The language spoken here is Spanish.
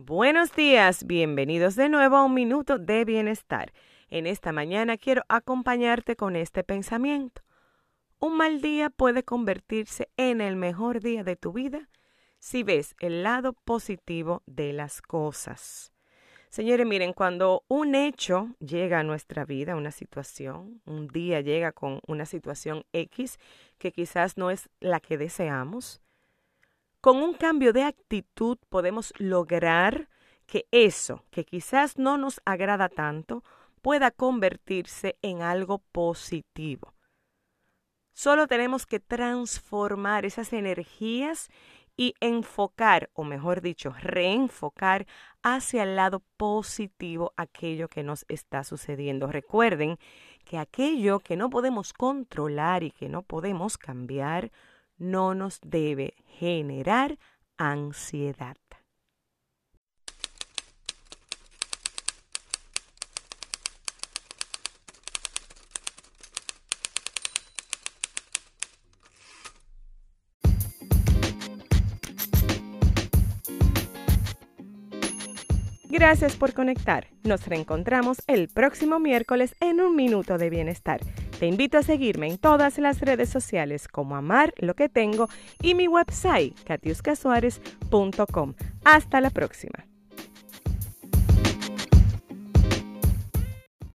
Buenos días, bienvenidos de nuevo a un minuto de bienestar. En esta mañana quiero acompañarte con este pensamiento. Un mal día puede convertirse en el mejor día de tu vida si ves el lado positivo de las cosas. Señores, miren, cuando un hecho llega a nuestra vida, una situación, un día llega con una situación X que quizás no es la que deseamos, con un cambio de actitud podemos lograr que eso, que quizás no nos agrada tanto, pueda convertirse en algo positivo. Solo tenemos que transformar esas energías y enfocar, o mejor dicho, reenfocar hacia el lado positivo aquello que nos está sucediendo. Recuerden que aquello que no podemos controlar y que no podemos cambiar, no nos debe generar ansiedad. Gracias por conectar. Nos reencontramos el próximo miércoles en un minuto de bienestar. Te invito a seguirme en todas las redes sociales como Amar lo que tengo y mi website catiuscasuárez.com. Hasta la próxima.